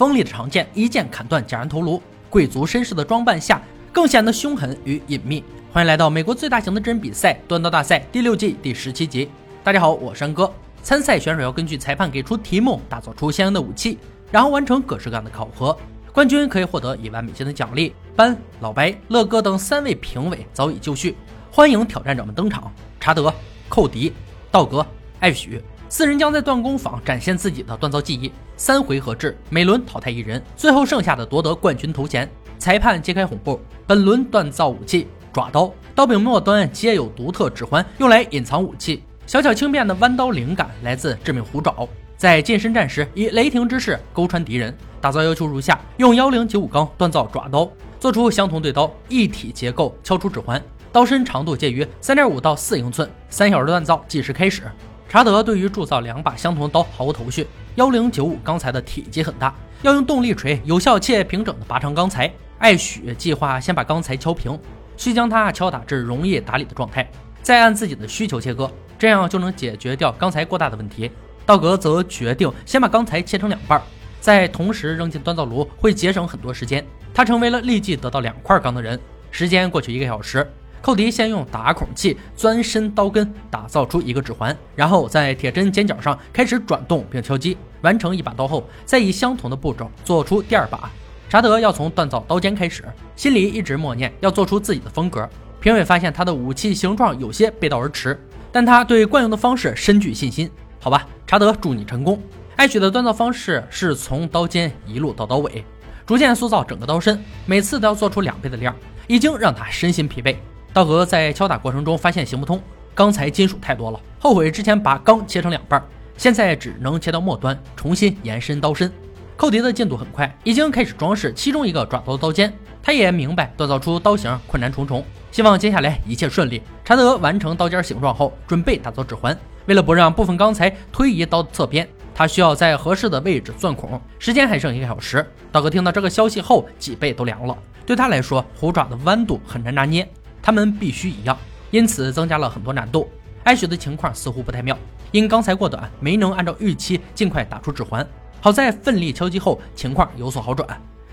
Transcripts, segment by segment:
锋利的长剑一剑砍断假人头颅，贵族绅士的装扮下更显得凶狠与隐秘。欢迎来到美国最大型的真人比赛——断刀大赛第六季第十七集。大家好，我是山哥。参赛选手要根据裁判给出题目，打造出相应的武器，然后完成各式各样的考核。冠军可以获得一万美金的奖励。班、老白、乐哥等三位评委早已就绪，欢迎挑战者们登场。查德、寇迪、道格、艾许。四人将在锻工坊展现自己的锻造技艺。三回合制，每轮淘汰一人，最后剩下的夺得冠军头衔。裁判揭开红布，本轮锻造武器爪刀，刀柄末端皆有独特指环，用来隐藏武器。小巧轻便的弯刀灵感来自致命虎爪，在近身战时以雷霆之势勾穿敌人。打造要求如下：用幺零九五钢锻造爪刀，做出相同对刀，一体结构，敲出指环，刀身长度介于三点五到四英寸。三小时锻造计时开始。查德对于铸造两把相同的刀毫无头绪。幺零九五钢材的体积很大，要用动力锤有效且平整的拔长钢材。艾许计划先把钢材敲平，需将它敲打至容易打理的状态，再按自己的需求切割，这样就能解决掉钢材过大的问题。道格则决定先把钢材切成两半，再同时扔进锻造炉，会节省很多时间。他成为了立即得到两块钢的人。时间过去一个小时。寇迪先用打孔器钻深刀根，打造出一个指环，然后在铁针尖角上开始转动并敲击，完成一把刀后，再以相同的步骤做出第二把。查德要从锻造刀尖开始，心里一直默念要做出自己的风格。评委发现他的武器形状有些背道而驰，但他对惯用的方式深具信心。好吧，查德，祝你成功。艾许的锻造方式是从刀尖一路到刀尾，逐渐塑造整个刀身，每次都要做出两倍的量，已经让他身心疲惫。道格在敲打过程中发现行不通，钢材金属太多了，后悔之前把钢切成两半，现在只能切到末端，重新延伸刀身。寇迪的进度很快，已经开始装饰其中一个爪刀刀尖。他也明白锻造出刀型困难重重，希望接下来一切顺利。查德完成刀尖形状后，准备打造指环。为了不让部分钢材推移刀侧边，他需要在合适的位置钻孔。时间还剩一个小时。道格听到这个消息后，脊背都凉了。对他来说，虎爪的弯度很难拿捏。他们必须一样，因此增加了很多难度。艾雪的情况似乎不太妙，因钢材过短，没能按照预期尽快打出指环。好在奋力敲击后，情况有所好转。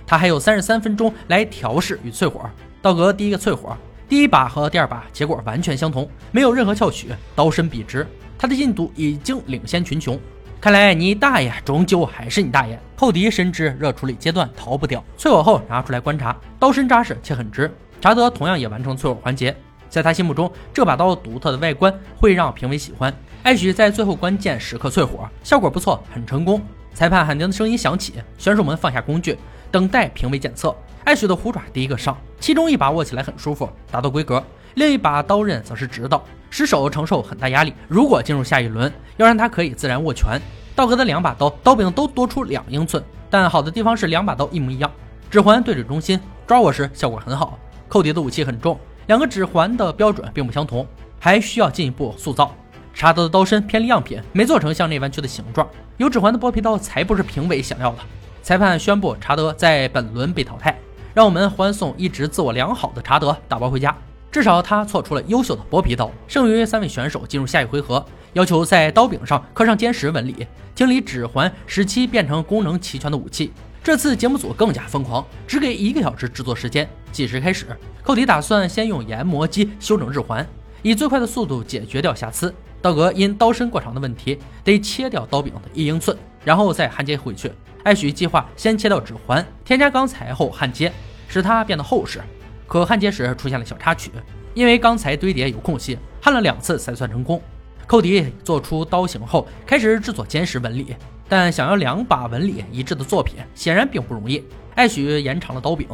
他还有三十三分钟来调试与淬火。道格第一个淬火，第一把和第二把结果完全相同，没有任何翘曲，刀身笔直。他的进度已经领先群雄。看来你大爷终究还是你大爷。寇迪深知热处理阶段逃不掉，淬火后拿出来观察，刀身扎实且很直。查德同样也完成淬火环节，在他心目中，这把刀独特的外观会让评委喜欢。艾许在最后关键时刻淬火，效果不错，很成功。裁判喊停的声音响起，选手们放下工具，等待评委检测。艾许的虎爪第一个上，其中一把握起来很舒服，达到规格；另一把刀刃则是直的，使手承受很大压力。如果进入下一轮，要让他可以自然握拳。道格的两把刀刀柄都多出两英寸，但好的地方是两把刀一模一样，指环对准中心，抓握时效果很好。寇迪的武器很重，两个指环的标准并不相同，还需要进一步塑造。查德的刀身偏离样品，没做成向内弯曲的形状。有指环的剥皮刀才不是评委想要的。裁判宣布查德在本轮被淘汰，让我们欢送一直自我良好的查德打包回家。至少他做出了优秀的剥皮刀。剩余三位选手进入下一回合，要求在刀柄上刻上坚实纹理，清理指环，使其变成功能齐全的武器。这次节目组更加疯狂，只给一个小时制作时间。计时开始，寇迪打算先用研磨机修整日环，以最快的速度解决掉瑕疵。道格因刀身过长的问题，得切掉刀柄的一英寸，然后再焊接回去。艾许计划先切掉指环，添加钢材后焊接，使它变得厚实。可焊接时出现了小插曲，因为钢材堆叠有空隙，焊了两次才算成功。寇迪做出刀型后，开始制作坚实纹理。但想要两把纹理一致的作品，显然并不容易。艾许延长了刀柄，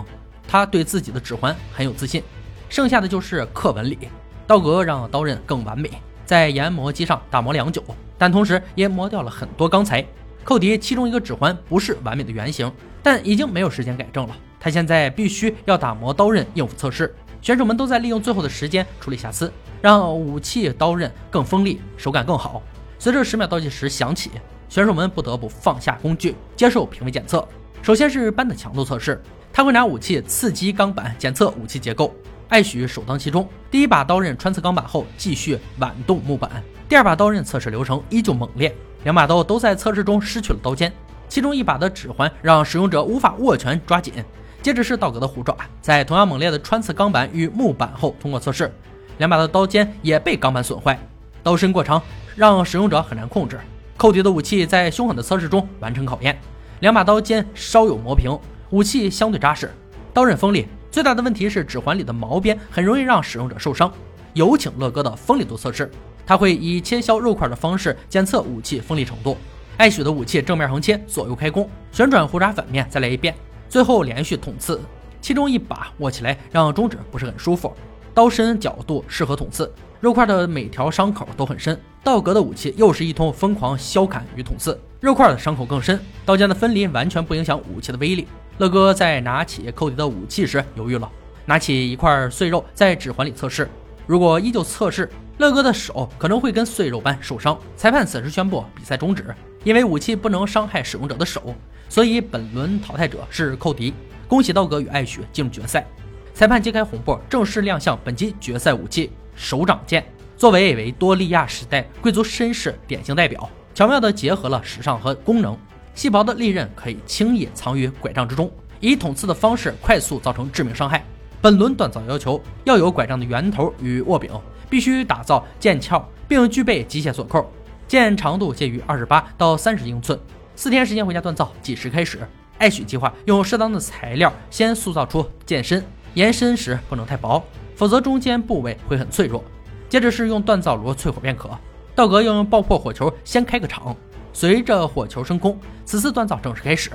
他对自己的指环很有自信。剩下的就是刻纹理。道格让刀刃更完美，在研磨机上打磨良久，但同时也磨掉了很多钢材。寇迪其中一个指环不是完美的圆形，但已经没有时间改正了。他现在必须要打磨刀刃应付测试。选手们都在利用最后的时间处理瑕疵，让武器刀刃更锋利，手感更好。随着十秒倒计时响起。选手们不得不放下工具，接受评委检测。首先是扳的强度测试，他会拿武器刺激钢板检测武器结构。艾许首当其冲，第一把刀刃穿刺钢板后，继续挽动木板。第二把刀刃测试流程依旧猛烈，两把刀都在测试中失去了刀尖。其中一把的指环让使用者无法握拳抓紧。接着是道格的虎爪，在同样猛烈的穿刺钢板与木板后通过测试，两把的刀尖也被钢板损坏，刀身过长，让使用者很难控制。寇迪的武器在凶狠的测试中完成考验，两把刀尖稍有磨平，武器相对扎实，刀刃锋利。最大的问题是指环里的毛边很容易让使用者受伤。有请乐哥的锋利度测试，他会以切削肉块的方式检测武器锋利程度。艾许的武器正面横切，左右开弓，旋转胡渣反面，再来一遍。最后连续捅刺，其中一把握起来让中指不是很舒服，刀身角度适合捅刺，肉块的每条伤口都很深。道格的武器又是一通疯狂削砍与捅刺，肉块的伤口更深，刀尖的分离完全不影响武器的威力。乐哥在拿起寇迪的武器时犹豫了，拿起一块碎肉在指环里测试，如果依旧测试，乐哥的手可能会跟碎肉般受伤。裁判此时宣布比赛终止，因为武器不能伤害使用者的手。所以本轮淘汰者是寇迪，恭喜道格与艾许进入决赛。裁判揭开红布，正式亮相本期决赛武器——手掌剑。作为维多利亚时代贵族绅士典型代表，巧妙地结合了时尚和功能。细薄的利刃可以轻易藏于拐杖之中，以捅刺的方式快速造成致命伤害。本轮锻造要求要有拐杖的圆头与握柄，必须打造剑鞘，并具备机械锁扣，剑长度介于二十八到三十英寸。四天时间回家锻造，计时开始。艾许计划用适当的材料先塑造出剑身，延伸时不能太薄，否则中间部位会很脆弱。接着是用锻造炉淬火便可。道格要用爆破火球先开个场，随着火球升空，此次锻造正式开始。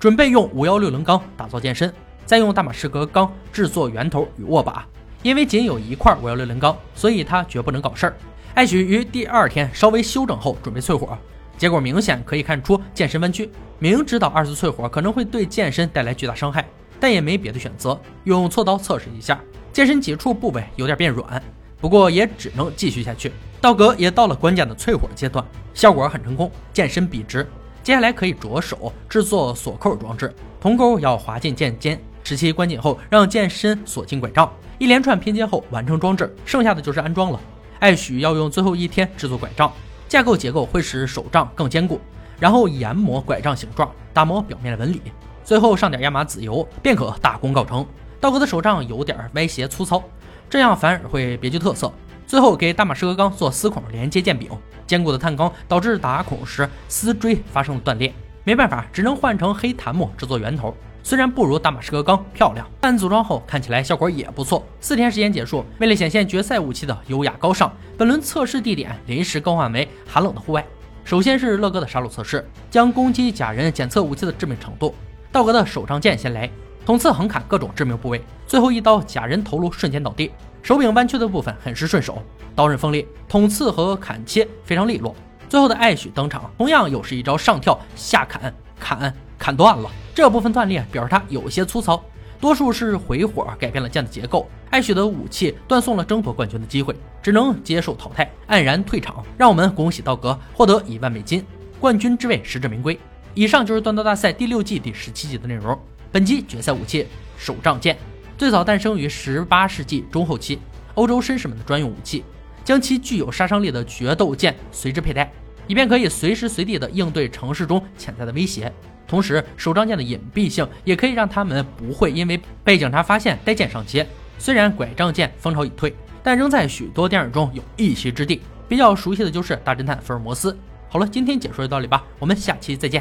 准备用五幺六零钢打造剑身，再用大马士革钢制作圆头与握把。因为仅有一块五幺六零钢，所以他绝不能搞事儿。艾许于第二天稍微休整后准备淬火。结果明显可以看出剑身弯曲，明知道二次淬火可能会对剑身带来巨大伤害，但也没别的选择，用锉刀测试一下，剑身几处部位有点变软，不过也只能继续下去。道格也到了关键的淬火阶段，效果很成功，剑身笔直。接下来可以着手制作锁扣装置，铜钩要滑进剑尖，使其关紧后，让剑身锁进拐杖。一连串拼接后完成装置，剩下的就是安装了。艾许要用最后一天制作拐杖。架构结构会使手杖更坚固，然后研磨拐杖形状，打磨表面的纹理，最后上点亚麻籽油，便可大功告成。道格的手杖有点歪斜粗糙，这样反而会别具特色。最后给大马士革钢做丝孔连接剑柄，坚固的碳钢导致打孔时丝锥发生了断裂，没办法，只能换成黑檀木制作圆头。虽然不如大马士革钢漂亮，但组装后看起来效果也不错。四天时间结束，为了显现决赛武器的优雅高尚，本轮测试地点临时更换为寒冷的户外。首先是乐哥的杀戮测试，将攻击假人检测武器的致命程度。道格的手杖剑先来，捅刺横砍各种致命部位，最后一刀假人头颅瞬间倒地，手柄弯曲的部分很是顺手，刀刃锋利，捅刺和砍切非常利落。最后的艾许登场，同样又是一招上跳下砍，砍砍断了。这部分断裂表示它有些粗糙，多数是回火改变了剑的结构。艾许的武器断送了争夺冠军的机会，只能接受淘汰，黯然退场。让我们恭喜道格获得一万美金，冠军之位实至名归。以上就是锻刀大赛第六季第十七集的内容。本集决赛武器手杖剑，最早诞生于十八世纪中后期，欧洲绅士们的专用武器，将其具有杀伤力的决斗剑随之佩戴，以便可以随时随地的应对城市中潜在的威胁。同时，手杖剑的隐蔽性也可以让他们不会因为被警察发现带剑上街。虽然拐杖剑风潮已退，但仍在许多电影中有一席之地。比较熟悉的就是大侦探福尔摩斯。好了，今天解说就到这里吧，我们下期再见。